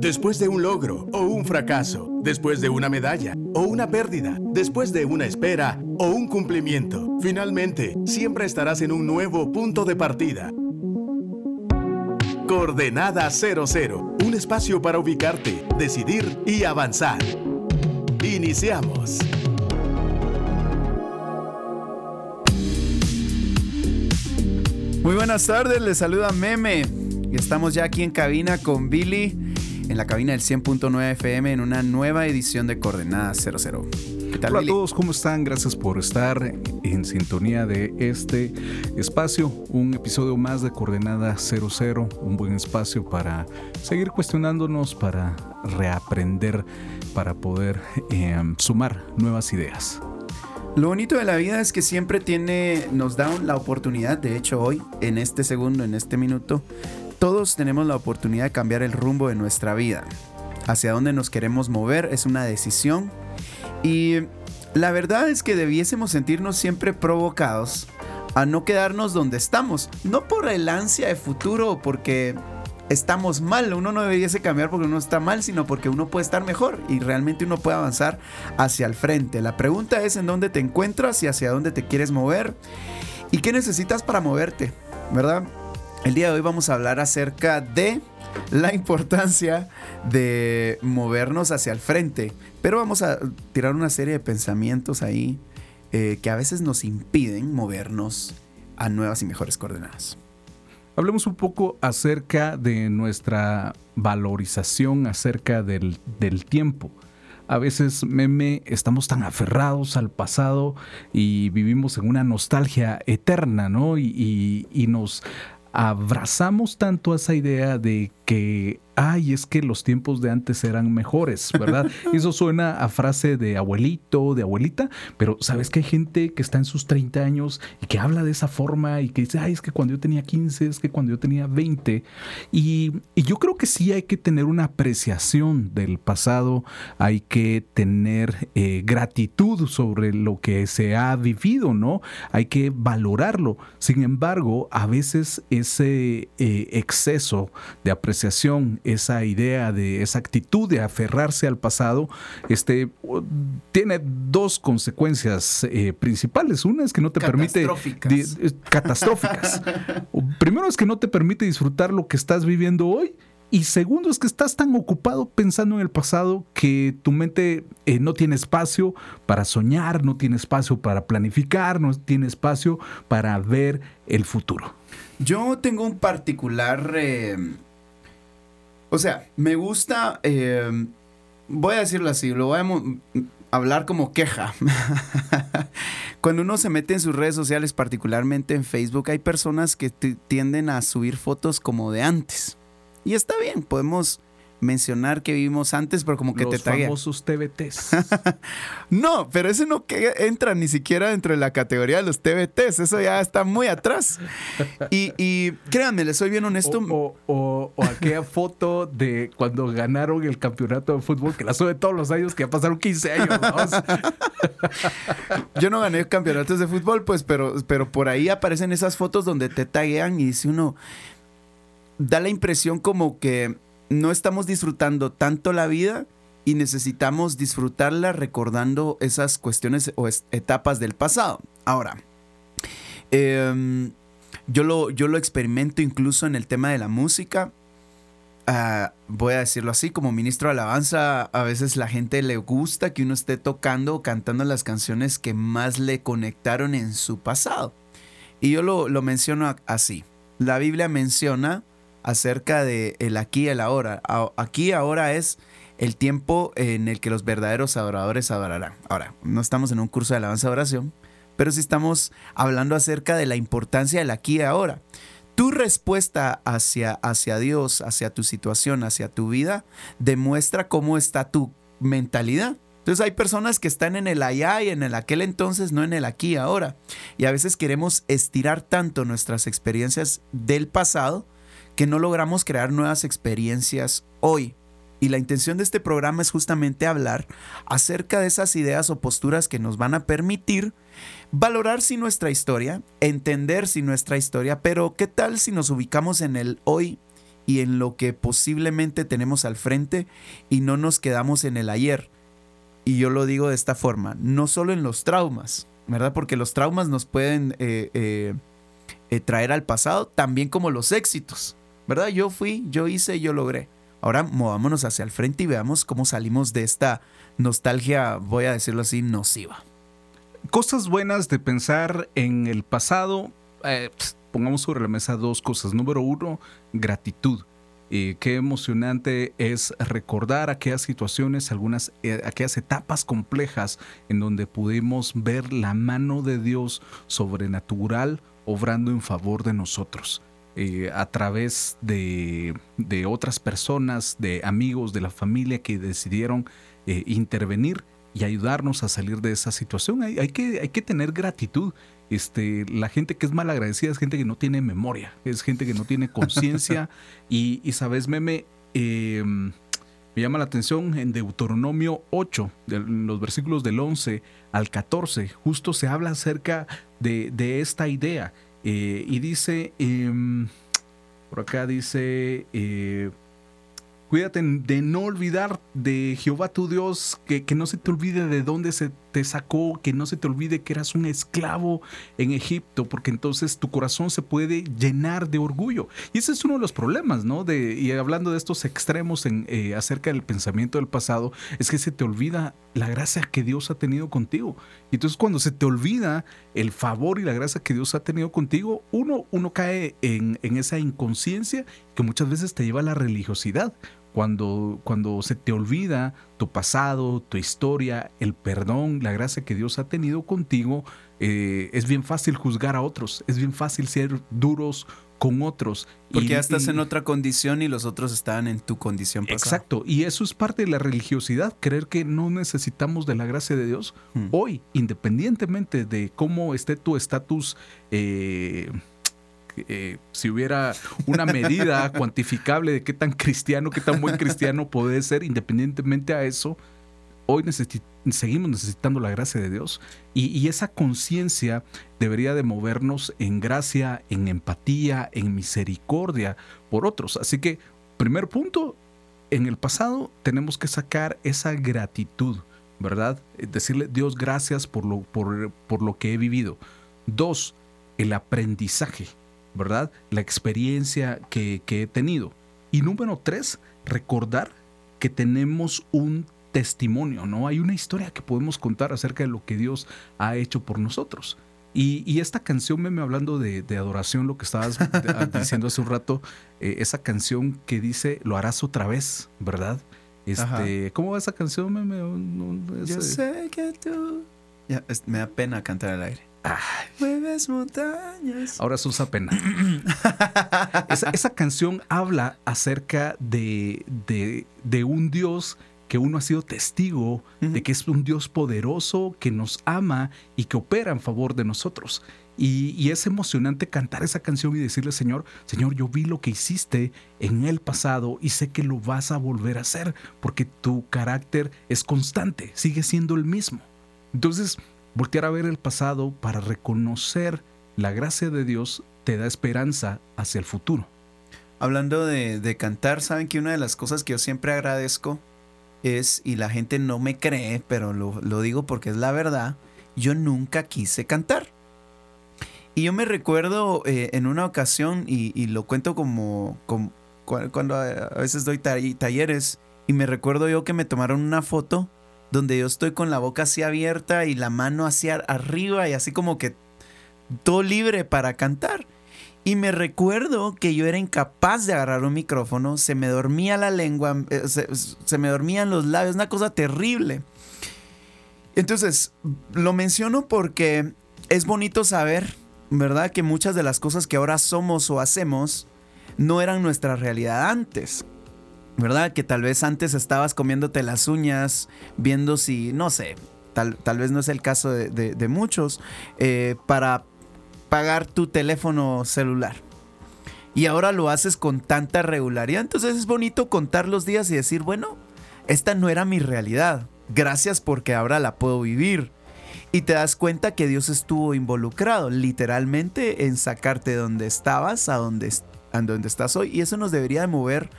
Después de un logro o un fracaso, después de una medalla o una pérdida, después de una espera o un cumplimiento, finalmente siempre estarás en un nuevo punto de partida. Coordenada 00, un espacio para ubicarte, decidir y avanzar. Iniciamos. Muy buenas tardes, les saluda Meme. Estamos ya aquí en cabina con Billy, en la cabina del 100.9 FM, en una nueva edición de Coordenada 00. ¿Qué tal, Hola a todos, ¿cómo están? Gracias por estar en sintonía de este espacio, un episodio más de Coordenada 00, un buen espacio para seguir cuestionándonos, para reaprender, para poder eh, sumar nuevas ideas. Lo bonito de la vida es que siempre tiene, nos da la oportunidad, de hecho hoy, en este segundo, en este minuto, todos tenemos la oportunidad de cambiar el rumbo de nuestra vida. Hacia dónde nos queremos mover es una decisión y la verdad es que debiésemos sentirnos siempre provocados a no quedarnos donde estamos, no por el ansia de futuro o porque estamos mal. Uno no debiese cambiar porque uno está mal, sino porque uno puede estar mejor y realmente uno puede avanzar hacia el frente. La pregunta es en dónde te encuentras y hacia dónde te quieres mover y qué necesitas para moverte, ¿verdad? El día de hoy vamos a hablar acerca de la importancia de movernos hacia el frente, pero vamos a tirar una serie de pensamientos ahí eh, que a veces nos impiden movernos a nuevas y mejores coordenadas. Hablemos un poco acerca de nuestra valorización acerca del, tiempo. A veces, meme, estamos tan aferrados al pasado y vivimos en una nostalgia eterna, ¿no? y nos abrazamos tanto esa idea de que ay, es que los tiempos de antes eran mejores, ¿verdad? Eso suena a frase de abuelito, de abuelita, pero sabes que hay gente que está en sus 30 años y que habla de esa forma y que dice, ay, es que cuando yo tenía 15, es que cuando yo tenía 20. Y, yo creo que sí hay que tener una apreciación del pasado, hay que tener eh, gratitud sobre lo que se ha vivido, ¿no? Hay que valorarlo. Sin embargo, a veces ese eh, exceso de apreciación, esa idea de esa actitud de aferrarse al pasado, este, tiene dos consecuencias eh, principales. Una es que no te permite... catastróficas. Primero es que no te permite disfrutar lo que estás viviendo hoy. Y segundo es que estás tan ocupado pensando en el pasado que tu mente eh, no tiene espacio para soñar, no tiene espacio para planificar, no tiene espacio para ver el futuro. Yo tengo un particular eh, o sea, me gusta, eh, voy a decirlo así, lo voy a hablar como queja. Cuando uno se mete en sus redes sociales, particularmente en Facebook, hay personas que tienden a subir fotos como de antes. Y está bien, podemos mencionar que vivimos antes, pero como que te taguea. Los famosos TBTs. no, pero eso no entra ni siquiera dentro de la categoría de los TBTs. Eso ya está muy atrás. Y, créanme, les soy bien honesto. O, aquella foto de cuando ganaron el campeonato de fútbol, que la sube todos los años, que ya pasaron 15 años. Yo no gané campeonatos de fútbol, pues, pero, pero por ahí aparecen esas fotos donde te taguean y dice uno, da la impresión como que no estamos disfrutando tanto la vida y necesitamos disfrutarla recordando esas cuestiones o etapas del pasado. Ahora, em, yo, lo, yo lo experimento incluso en el tema de la música. Ah, voy a decirlo así, como ministro de alabanza, a veces la gente le gusta que uno esté tocando o cantando las canciones que más le conectaron en su pasado. Y yo lo, lo menciono así. La Biblia menciona acerca de el aquí y el ahora. Aquí ahora es el tiempo en el que los verdaderos adoradores adorarán. Ahora, no estamos en un curso de alabanza de oración, pero sí estamos hablando acerca de la importancia del aquí y ahora. Tu respuesta hacia, hacia Dios, hacia tu situación, hacia tu vida, demuestra cómo está tu mentalidad. Entonces hay personas que están en el allá y en el aquel entonces, no en el aquí y ahora. Y a veces queremos estirar tanto nuestras experiencias del pasado que no logramos crear nuevas experiencias hoy. Y la intención de este programa es justamente hablar acerca de esas ideas o posturas que nos van a permitir valorar si nuestra historia, entender si nuestra historia, pero qué tal si nos ubicamos en el hoy y en lo que posiblemente tenemos al frente y no nos quedamos en el ayer. Y yo lo digo de esta forma, no solo en los traumas, ¿verdad? Porque los traumas nos pueden eh, eh, eh, traer al pasado, también como los éxitos, ¿verdad? Yo fui, yo hice, yo logré. Ahora movámonos hacia el frente y veamos cómo salimos de esta nostalgia, voy a decirlo así, nociva. Cosas buenas de pensar en el pasado. pongamos sobre la mesa dos cosas. Número uno, gratitud. Y qué emocionante es recordar aquellas situaciones, algunas, eh, aquellas etapas complejas en donde pudimos ver la mano de Dios sobrenatural obrando en favor de nosotros. Eh, a través de, de, otras personas, de amigos, de la familia que decidieron eh, intervenir y ayudarnos a salir de esa situación. Hay, hay, que, hay que tener gratitud este, la gente que es mal agradecida es gente que no tiene memoria, es gente que no tiene conciencia. y, sabes, meme, em, me llama la atención en Deuteronomio 8, de, los versículos del 11 al 14, justo se habla acerca de, esta idea. Eh, y dice, em, por acá dice, eh, Cuídate de no olvidar de Jehová tu Dios, que, que, no se te olvide de dónde se te sacó, que no se te olvide que eras un esclavo en Egipto, porque entonces tu corazón se puede llenar de orgullo. Y ese es uno de los problemas, ¿no? De, y hablando de estos extremos en, eh, acerca del pensamiento del pasado, es que se te olvida la gracia que Dios ha tenido contigo. Y entonces cuando se te olvida el favor y la gracia que Dios ha tenido contigo, uno, uno cae en, en esa inconsciencia que muchas veces te lleva a la religiosidad cuando, cuando se te olvida tu pasado, tu historia, el perdón, la gracia que Dios ha tenido contigo, eh, es bien fácil juzgar a otros, es bien fácil ser duros con otros. Porque ya estás en otra condición y los otros están en tu condición pasada. Exacto, y eso es parte de la religiosidad, creer que no necesitamos de la gracia de Dios. Hmm. Hoy, independientemente de cómo esté tu estatus eh, eh, si hubiera una medida cuantificable de qué tan cristiano, qué tan buen cristiano puede ser, independientemente a eso, hoy seguimos necesitando la gracia de Dios y, esa conciencia debería de movernos en gracia, en empatía, en misericordia por otros. Así que, primer punto, en el pasado tenemos que sacar esa gratitud, ¿verdad? Decirle, Dios, gracias por lo, por, por lo que he vivido. Dos, el aprendizaje. ¿Verdad? La experiencia que, he tenido. Y número tres, recordar que tenemos un testimonio, ¿no? Hay una historia que podemos contar acerca de lo que Dios ha hecho por nosotros. Y, esta canción, meme, hablando de, adoración, lo que estabas diciendo hace un rato, eh, esa canción que dice, lo harás otra vez, ¿verdad? Este, ¿Cómo va esa canción, meme? Yo sé que tú... me da pena cantar al aire. Mueves montañas. Ahora se usa pena. esa, canción habla acerca de, de, un Dios que uno ha sido testigo de que es un Dios poderoso que nos ama y que opera en favor de nosotros. Y, y, es emocionante cantar esa canción y decirle, Señor, Señor, yo vi lo que hiciste en el pasado y sé que lo vas a volver a hacer porque tu carácter es constante, sigue siendo el mismo. Entonces, Voltear a ver el pasado para reconocer la gracia de Dios te da esperanza hacia el futuro. Hablando de, cantar, saben que una de las cosas que yo siempre agradezco es, y la gente no me cree, pero lo, digo porque es la verdad, yo nunca quise cantar. Y yo me recuerdo eh, en una ocasión, y, lo cuento como, como, cuando a veces doy talleres, y me recuerdo yo que me tomaron una foto donde yo estoy con la boca así abierta y la mano hacia arriba y así como que todo libre para cantar. Y me recuerdo que yo era incapaz de agarrar un micrófono, se me dormía la lengua, eh, se, me dormían los labios, una cosa terrible. Entonces, lo menciono porque es bonito saber, ¿verdad? Que muchas de las cosas que ahora somos o hacemos no eran nuestra realidad antes. ¿Verdad? Que tal vez antes estabas comiéndote las uñas, viendo si, no sé, tal, tal vez no es el caso de, muchos, eh, para pagar tu teléfono celular. Y ahora lo haces con tanta regularidad. Entonces es bonito contar los días y decir, bueno, esta no era mi realidad. Gracias porque ahora la puedo vivir. Y te das cuenta que Dios estuvo involucrado literalmente en sacarte de donde estabas a donde a donde estás hoy. Y eso nos debería de mover,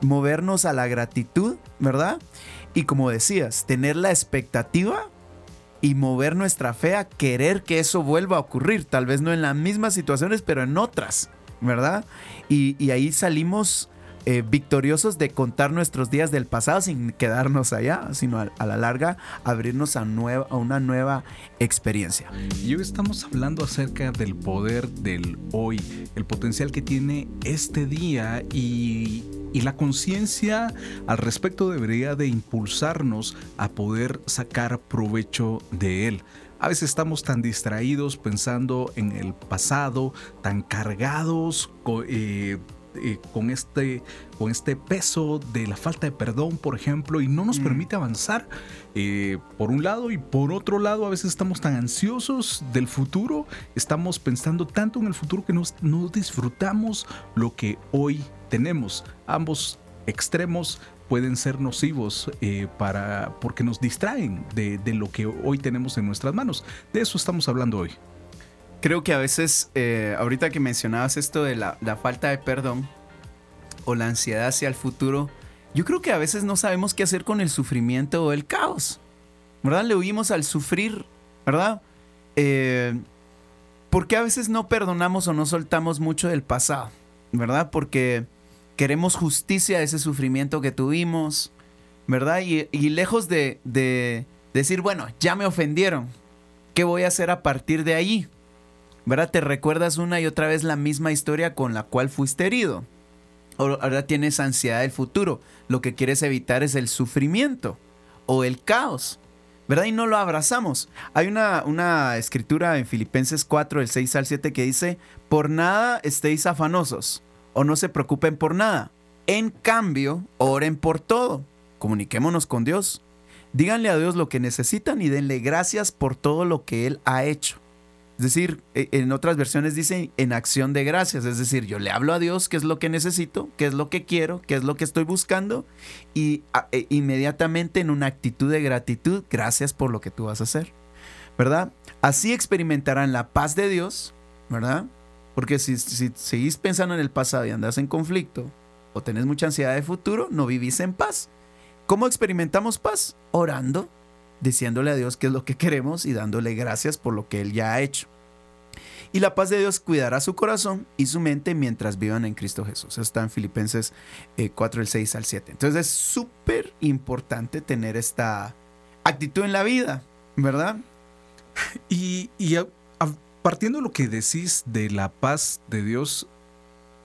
movernos a la gratitud, ¿verdad? Y como decías, tener la expectativa y mover nuestra fe a querer que eso vuelva a ocurrir. Tal vez no en las mismas situaciones, pero en otras, ¿verdad? Y, ahí salimos eh, victoriosos de contar nuestros días del pasado sin quedarnos allá, sino a, la larga abrirnos a, nueva, a una nueva experiencia. Y hoy estamos hablando acerca del poder del hoy, el potencial que tiene este día y, y la conciencia al respecto debería de impulsarnos a poder sacar provecho de él. A veces estamos tan distraídos pensando en el pasado, tan cargados eh, eh, con, este, con este peso de la falta de perdón, por ejemplo, y no nos mm. permite avanzar eh, por un lado y por otro lado a veces estamos tan ansiosos del futuro, estamos pensando tanto en el futuro que nos, no disfrutamos lo que hoy tenemos. Ambos extremos pueden ser nocivos eh, para, porque nos distraen de, de, lo que hoy tenemos en nuestras manos. De eso estamos hablando hoy. Creo que a veces, eh, ahorita que mencionabas esto de la, falta de perdón o la ansiedad hacia el futuro, yo creo que a veces no sabemos qué hacer con el sufrimiento o el caos. ¿Verdad? Le huimos al sufrir, ¿verdad? Eh, ¿Por qué a veces no perdonamos o no soltamos mucho del pasado? ¿Verdad? Porque queremos justicia a ese sufrimiento que tuvimos, ¿verdad? Y, lejos de decir, bueno, ya me ofendieron, ¿qué voy a hacer a partir de ahí? ¿Verdad? Te recuerdas una y otra vez la misma historia con la cual fuiste herido. Ahora tienes ansiedad del futuro. Lo que quieres evitar es el sufrimiento o el caos. ¿Verdad? Y no lo abrazamos. Hay una, una escritura en Filipenses 4, del 6 al 7, que dice, por nada estéis afanosos o no se preocupen por nada. En cambio, oren por todo. Comuniquémonos con Dios. Díganle a Dios lo que necesitan y denle gracias por todo lo que Él ha hecho. Es decir, e, en otras versiones dice en acción de gracias. Es decir, yo le hablo a Dios qué es lo que necesito, qué es lo que quiero, qué es lo que estoy buscando. Y e, inmediatamente en una actitud de gratitud, gracias por lo que tú vas a hacer. ¿Verdad? Así experimentarán la paz de Dios, ¿verdad? Porque si, si seguís pensando en el pasado y andas en conflicto o tenés mucha ansiedad de futuro, no vivís en paz. ¿Cómo experimentamos paz? Orando, diciéndole a Dios qué es lo que queremos y dándole gracias por lo que Él ya ha hecho. Y la paz de Dios cuidará su corazón y su mente mientras vivan en Cristo Jesús. Eso está en Filipenses 4, el 6 al 7. Entonces es súper importante tener esta actitud en la vida, ¿verdad? Y, y partiendo de lo que decís de la paz de Dios,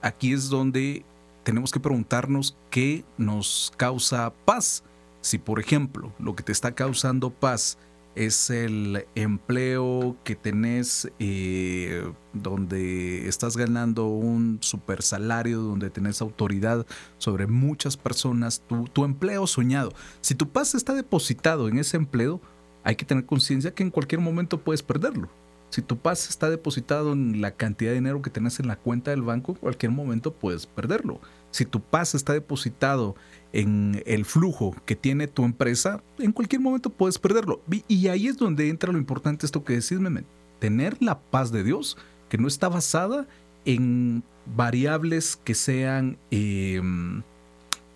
aquí es donde tenemos que preguntarnos qué nos causa paz. Si, por ejemplo, lo que te está causando paz es el empleo que tenés eh, donde estás ganando un super salario, donde tenés autoridad sobre muchas personas, tu, tu empleo soñado. Si tu paz está depositado en ese empleo, hay que tener conciencia que en cualquier momento puedes perderlo. Si tu paz está depositado en la cantidad de dinero que tenés en la cuenta del banco, en cualquier momento puedes perderlo. Si tu paz está depositado en el flujo que tiene tu empresa, en cualquier momento puedes perderlo. Y ahí es donde entra lo importante esto que decís, Meme. Tener la paz de Dios que no está basada en variables que sean em,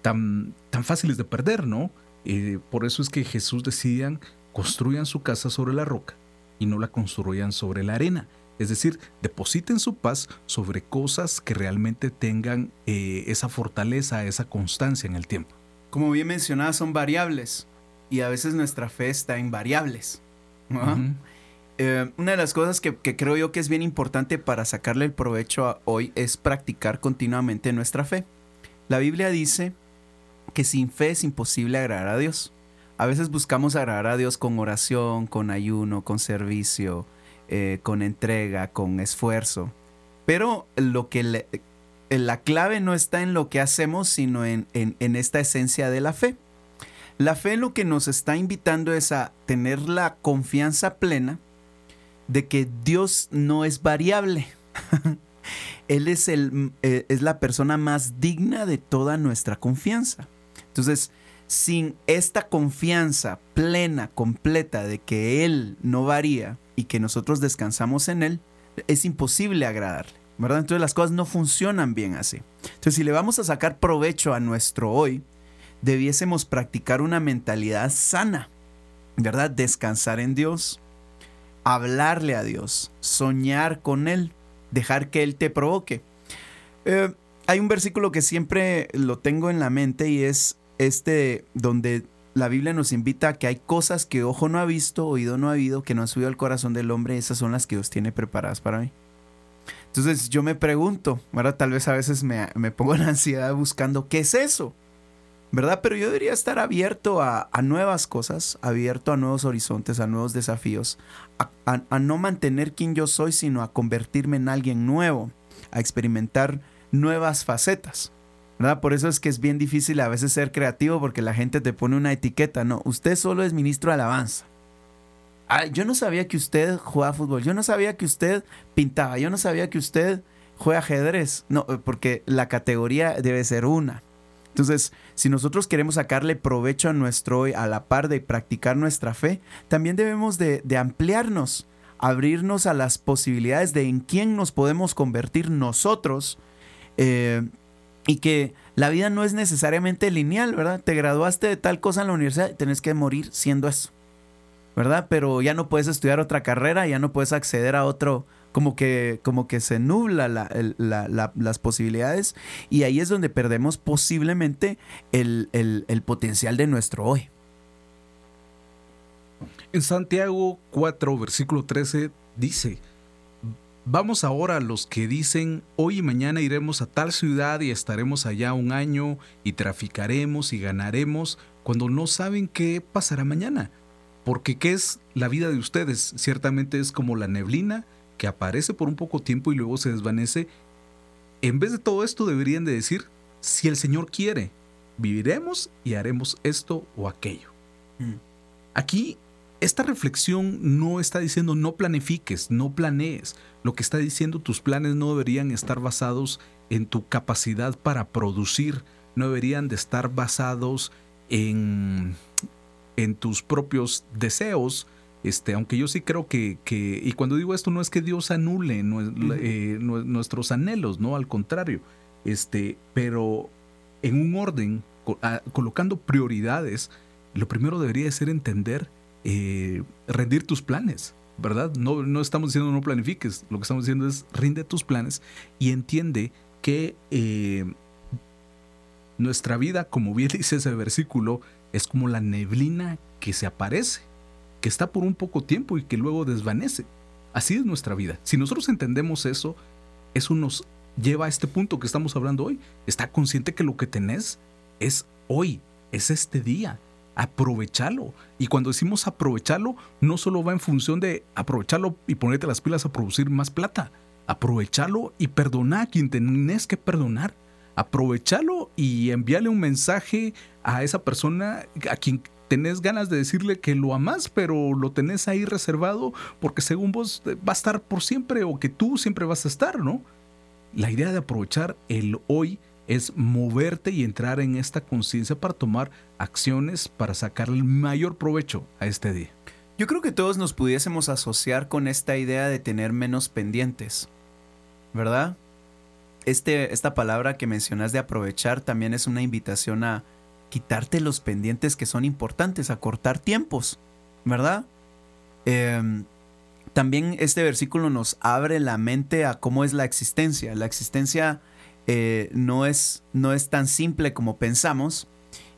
tan, tan fáciles de perder, ¿no? Eh, por eso es que Jesús decían, construyan su casa sobre la roca y no la construyan sobre la arena. Es decir, depositen su paz sobre cosas que realmente tengan eh, esa fortaleza, esa constancia en el tiempo. Como bien mencionaba, son variables y a veces nuestra fe está en variables. Eh, una de las cosas que, creo yo que es bien importante para sacarle el provecho a hoy es practicar continuamente nuestra fe. La Biblia dice que sin fe es imposible agradar a Dios. A veces buscamos agradar a Dios con oración, con ayuno, con servicio, eh, con entrega, con esfuerzo. Pero lo que la clave no está en lo que hacemos, sino en, esta esencia de la fe. La fe lo que nos está invitando es a tener la confianza plena de que Dios no es variable. Él es, el, eh, es la persona más digna de toda nuestra confianza. Entonces, sin esta confianza plena, completa de que Él no varía y que nosotros descansamos en Él, es imposible agradarle. ¿verdad? Entonces las cosas no funcionan bien así. Entonces si le vamos a sacar provecho a nuestro hoy, debiésemos practicar una mentalidad sana, ¿verdad? Descansar en Dios, hablarle a Dios, soñar con Él, dejar que Él te provoque. Eh, hay un versículo que siempre lo tengo en la mente y es este donde la Biblia nos invita a que hay cosas que ojo no ha visto, oído no ha oído, que no han subido al corazón del hombre, esas son las que Dios tiene preparadas para mí. Entonces yo me pregunto, ¿verdad? Tal vez a veces me, pongo en ansiedad buscando, ¿qué es eso? ¿Verdad? Pero yo debería estar abierto a, nuevas cosas, abierto a nuevos horizontes, a nuevos desafíos, a no mantener quien yo soy, sino a convertirme en alguien nuevo, a experimentar nuevas facetas. Por eso es que es bien difícil a veces ser creativo porque la gente te pone una etiqueta, no, usted solo es ministro de alabanza. Ah, yo no sabía que usted jugaba fútbol, yo no sabía que usted pintaba, yo no sabía que usted juega ajedrez. No, porque la categoría debe ser una. Entonces, si nosotros queremos sacarle provecho a nuestro hoy a la par de practicar nuestra fe, también debemos de, ampliarnos, abrirnos a las posibilidades de en quién nos podemos convertir nosotros eh, y que la vida no es necesariamente lineal, ¿verdad? Te graduaste de tal cosa en la universidad y tenés que morir siendo eso, ¿verdad? Pero ya no puedes estudiar otra carrera, ya no puedes acceder a otro, como que, como que se nubla las posibilidades y ahí es donde perdemos posiblemente el, el potencial de nuestro hoy. En Santiago 4, versículo 13 dice, Vamos ahora a los que dicen, hoy y mañana iremos a tal ciudad y estaremos allá un año y traficaremos y ganaremos, cuando no saben qué pasará mañana. Porque ¿qué es la vida de ustedes? Ciertamente es como la neblina que aparece por un poco tiempo y luego se desvanece. En vez de todo esto deberían de decir, si el Señor quiere, viviremos y haremos esto o aquello. Mm. Aquí esta reflexión no está diciendo no planifiques, no planees. Lo que está diciendo tus planes no deberían estar basados en tu capacidad para producir, no deberían de estar basados en, en tus propios deseos. Este, aunque yo sí creo que, y cuando digo esto no es que Dios anule eh, nuestros anhelos, no, al contrario, este, pero en un orden, colocando prioridades, lo primero debería ser entender eh, rendir tus planes, ¿verdad? No, no estamos diciendo no planifiques, lo que estamos diciendo es rinde tus planes y entiende que eh, nuestra vida, como bien dice ese versículo, es como la neblina que se aparece, que está por un poco tiempo y que luego desvanece. Así es nuestra vida. Si nosotros entendemos eso, eso nos lleva a este punto que estamos hablando hoy. Está consciente que lo que tenés es hoy, es este día aprovecharlo. Y cuando decimos aprovecharlo, no solo va en función de aprovecharlo y ponerte las pilas a producir más plata. Aprovecharlo y perdonar a quien tenés que perdonar. Aprovecharlo y enviarle un mensaje a esa persona a quien tenés ganas de decirle que lo amas, pero lo tenés ahí reservado porque según vos eh, va a estar por siempre o que tú siempre vas a estar, ¿no? La idea de aprovechar el hoy es moverte y entrar en esta conciencia para tomar acciones para sacar el mayor provecho a este día. Yo creo que todos nos pudiésemos asociar con esta idea de tener menos pendientes, ¿verdad? Este, esta palabra que mencionas de aprovechar también es una invitación a quitarte los pendientes que son importantes, a cortar tiempos, ¿verdad? Em, también este versículo nos abre la mente a cómo es la existencia. La existencia eh, no, es, no es tan simple como pensamos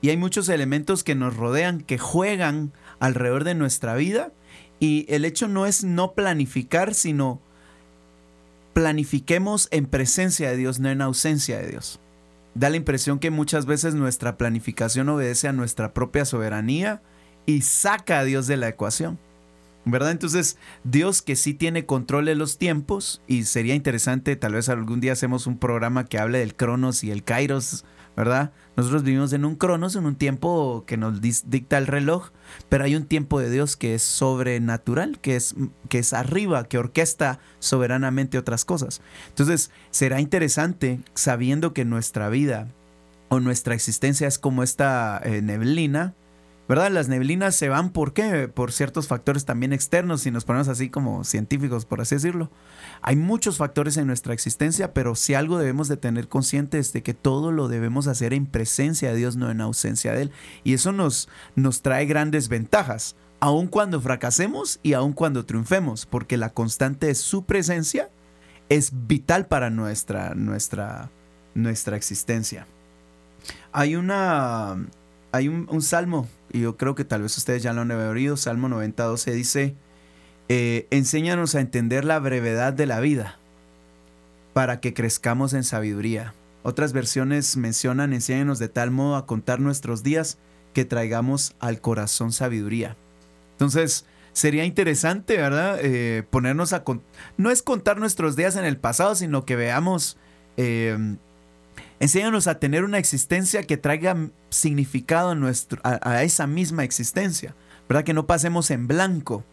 y hay muchos elementos que nos rodean, que juegan alrededor de nuestra vida y el hecho no es no planificar, sino planifiquemos en presencia de Dios, no en ausencia de Dios. Da la impresión que muchas veces nuestra planificación obedece a nuestra propia soberanía y saca a Dios de la ecuación. ¿Verdad? Entonces, Dios que sí tiene control de los tiempos, y sería interesante, tal vez algún día hacemos un programa que hable del Cronos y el Kairos, ¿verdad? Nosotros vivimos en un Cronos, en un tiempo que nos dicta el reloj, pero hay un tiempo de Dios que es sobrenatural, que es, que es arriba, que orquesta soberanamente otras cosas. Entonces, será interesante sabiendo que nuestra vida o nuestra existencia es como esta eh, neblina, ¿verdad? Las neblinas se van, ¿por qué? Por ciertos factores también externos, si nos ponemos así como científicos, por así decirlo. Hay muchos factores en nuestra existencia, pero si algo debemos de tener consciente es de que todo lo debemos hacer en presencia de Dios, no en ausencia de Él. Y eso nos, nos trae grandes ventajas, aun cuando fracasemos y aun cuando triunfemos, porque la constante de su presencia es vital para nuestra, nuestra, nuestra existencia. Hay una, hay un, salmo, y yo creo que tal vez ustedes ya lo han oído, Salmo 90, 12 dice, eh, enséñanos a entender la brevedad de la vida para que crezcamos en sabiduría. Otras versiones mencionan, enséñanos de tal modo a contar nuestros días que traigamos al corazón sabiduría. Entonces, sería interesante, ¿verdad? Eh, ponernos a... no es contar nuestros días en el pasado, sino que veamos... Eh, Enséñanos a tener una existencia que traiga significado nuestro, a, esa misma existencia, ¿verdad? Que no pasemos en blanco,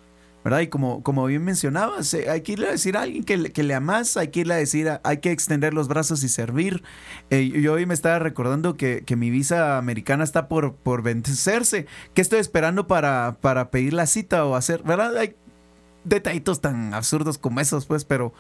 ¿verdad? Y como, como bien mencionabas, eh, hay que irle a decir a alguien que, que le amas, hay que irle a decir, hay que extender los brazos y servir. Eh, yo hoy me estaba recordando que, mi visa americana está por, por vencerse. ¿Qué estoy esperando para, para pedir la cita o hacer, ¿verdad? Hay detallitos tan absurdos como esos, pues, pero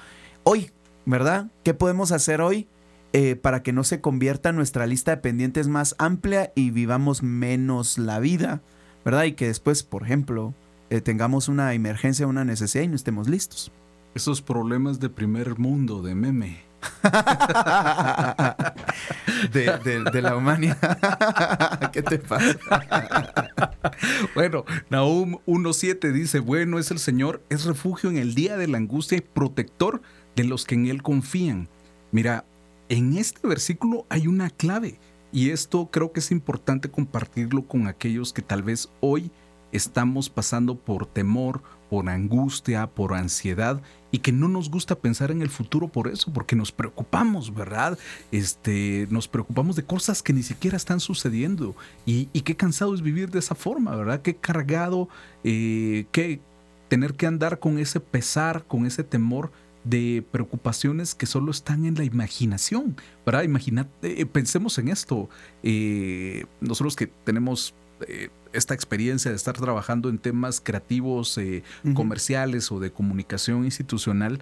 hoy, ¿verdad? ¿Qué podemos hacer hoy? Eh, para que no se convierta nuestra lista de pendientes más amplia y vivamos menos la vida, ¿verdad? Y que después, por ejemplo, eh, tengamos una emergencia, una necesidad y no estemos listos. Esos problemas de primer mundo, de meme. de, la humanidad. ¿Qué te pasa? bueno, Nahum 1.7 dice, bueno es el Señor, es refugio en el día de la angustia y protector de los que en Él confían. Mira, en este versículo hay una clave y esto creo que es importante compartirlo con aquellos que tal vez hoy estamos pasando por temor, por angustia, por ansiedad y que no nos gusta pensar en el futuro por eso, porque nos preocupamos, ¿verdad? Este, nos preocupamos de cosas que ni siquiera están sucediendo y, qué cansado es vivir de esa forma, ¿verdad? Qué cargado, eh, qué tener que andar con ese pesar, con ese temor de preocupaciones que solo están en la imaginación, ¿verdad? Imagínate, eh, pensemos en esto. Eh, nosotros que tenemos eh, esta experiencia de estar trabajando en temas creativos, comerciales o de comunicación institucional,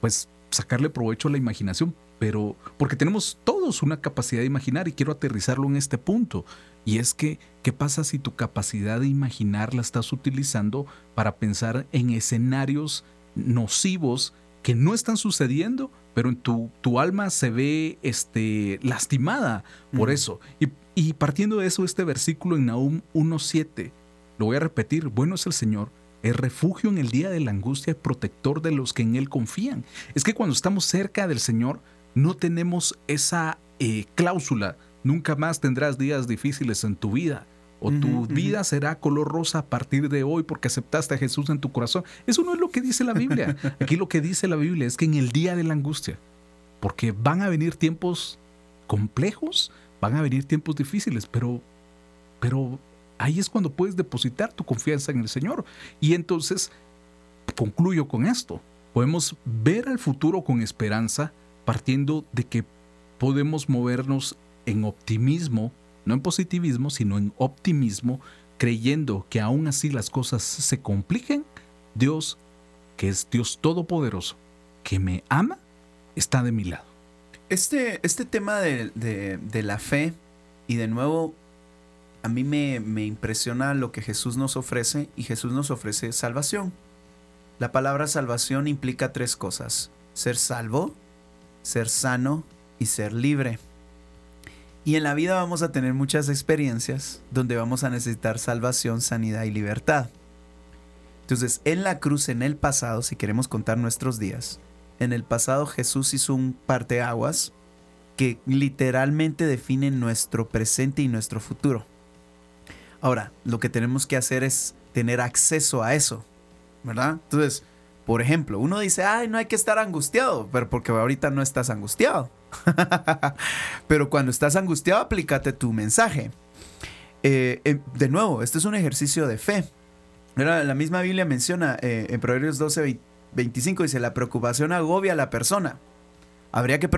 pues sacarle provecho a la imaginación, pero porque tenemos todos una capacidad de imaginar y quiero aterrizarlo en este punto. Y es que, ¿qué pasa si tu capacidad de imaginar la estás utilizando para pensar en escenarios nocivos que no están sucediendo, pero en tu, tu alma se ve este, lastimada por eso. Y, y, partiendo de eso, este versículo en Nahum 1.7, lo voy a repetir, bueno es el Señor, es refugio en el día de la angustia y protector de los que en Él confían. Es que cuando estamos cerca del Señor, no tenemos esa eh, cláusula, nunca más tendrás días difíciles en tu vida o tu vida será color rosa a partir de hoy porque aceptaste a Jesús en tu corazón. Eso no es lo que dice la Biblia. Aquí lo que dice la Biblia es que en el día de la angustia, porque van a venir tiempos complejos, van a venir tiempos difíciles, pero, pero ahí es cuando puedes depositar tu confianza en el Señor. Y entonces, concluyo con esto, podemos ver al futuro con esperanza partiendo de que podemos movernos en optimismo no en positivismo, sino en optimismo, creyendo que aún así las cosas se compliquen, Dios, que es Dios Todopoderoso, que me ama, está de mi lado. Este, este tema de, la fe, y de nuevo, a mí me, me impresiona lo que Jesús nos ofrece, y Jesús nos ofrece salvación. La palabra salvación implica tres cosas, ser salvo, ser sano y ser libre. Y en la vida vamos a tener muchas experiencias donde vamos a necesitar salvación, sanidad y libertad. Entonces, en la cruz, en el pasado, si queremos contar nuestros días, en el pasado Jesús hizo un parteaguas que literalmente define nuestro presente y nuestro futuro. Ahora, lo que tenemos que hacer es tener acceso a eso, ¿verdad? Entonces, por ejemplo, uno dice, ay, no hay que estar angustiado, pero porque ahorita no estás angustiado. Pero cuando estás angustiado, aplícate tu mensaje. Eh, eh, de nuevo, este es un ejercicio de fe. La misma Biblia menciona eh, en Proverbios 12, 25, dice, la preocupación agobia a la persona. habría que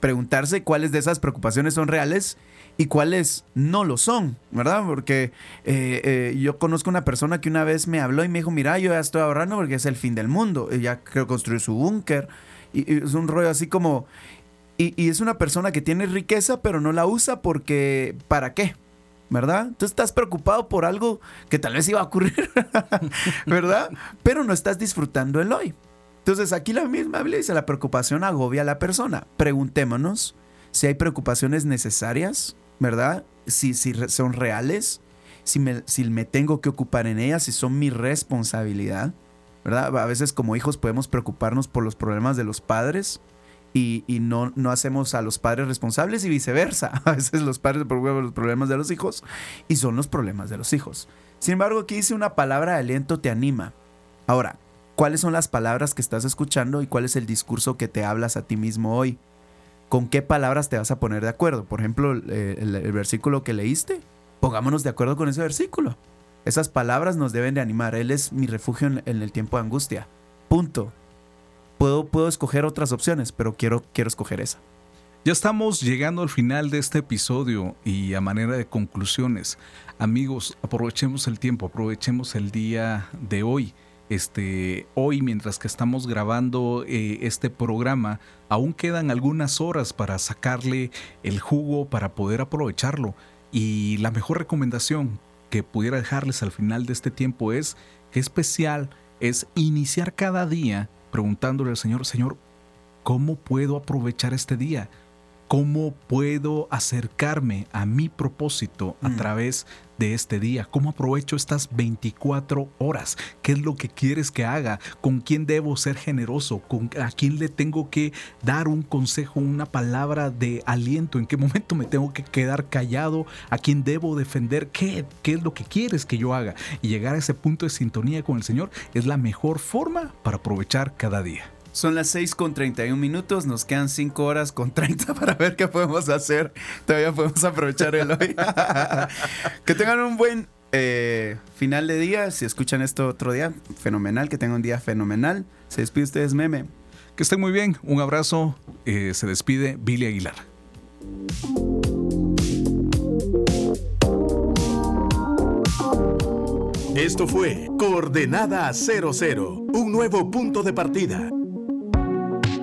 preguntarse cuáles de esas preocupaciones son reales y cuáles no lo son, ¿verdad? Porque yo conozco una persona que una vez me habló y me dijo, mira, yo ya estoy ahorrando porque es el fin del mundo, ella quiero construir su búnker, y, es un rollo así como, y, es una persona que tiene riqueza pero no la usa porque, ¿para qué? ¿verdad? Tú estás preocupado por algo que tal vez iba a ocurrir, ¿verdad? Pero no estás disfrutando el hoy. Entonces aquí la misma Biblia dice, la preocupación agobia a la persona. Preguntémonos si hay preocupaciones necesarias, ¿verdad? Si, si son reales, si me, si me tengo que ocupar en ellas, si son mi responsabilidad, ¿verdad? A veces como hijos podemos preocuparnos por los problemas de los padres, y, no, no, hacemos a los padres responsables y viceversa. A veces los padres por los problemas de los hijos y son los problemas de los hijos. Sin embargo, aquí dice una palabra de aliento te anima. Ahora, ¿cuáles son las palabras que estás escuchando y cuál es el discurso que te hablas a ti mismo hoy? ¿Con qué palabras te vas a poner de acuerdo? Por ejemplo, el, versículo que leíste. Pongámonos de acuerdo con ese versículo. Esas palabras nos deben de animar. Él es mi refugio en el tiempo de angustia. Punto puedo, escoger otras opciones, pero quiero, quiero escoger esa. Ya estamos llegando al final de este episodio y a manera de conclusiones, amigos, aprovechemos el tiempo, aprovechemos el día de hoy. Este, hoy, mientras que estamos grabando eh, este programa, aún quedan algunas horas para sacarle el jugo, para poder aprovecharlo. Y la mejor recomendación que pudiera dejarles al final de este tiempo es que especial es iniciar cada día preguntándole al Señor, Señor, ¿cómo puedo aprovechar este día? ¿Cómo puedo acercarme a mi propósito a mm. través de este día? ¿Cómo aprovecho estas 24 horas? ¿Qué es lo que quieres que haga? ¿Con quién debo ser generoso? ¿Con, ¿A quién le tengo que dar un consejo, una palabra de aliento? ¿En qué momento me tengo que quedar callado? ¿A quién debo defender? ¿Qué, qué es lo que quieres que yo haga? Y llegar a ese punto de sintonía con el Señor es la mejor forma para aprovechar cada día. Son las 6 con 31 minutos, nos quedan 5 horas con 30 para ver qué podemos hacer. Todavía podemos aprovechar el hoy. que tengan un buen eh, final de día. Si escuchan esto otro día, fenomenal. Que tengan un día fenomenal. Se despide ustedes, meme. Que estén muy bien. Un abrazo. Eh, se despide Billy Aguilar. Esto fue Coordenada 00, un nuevo punto de partida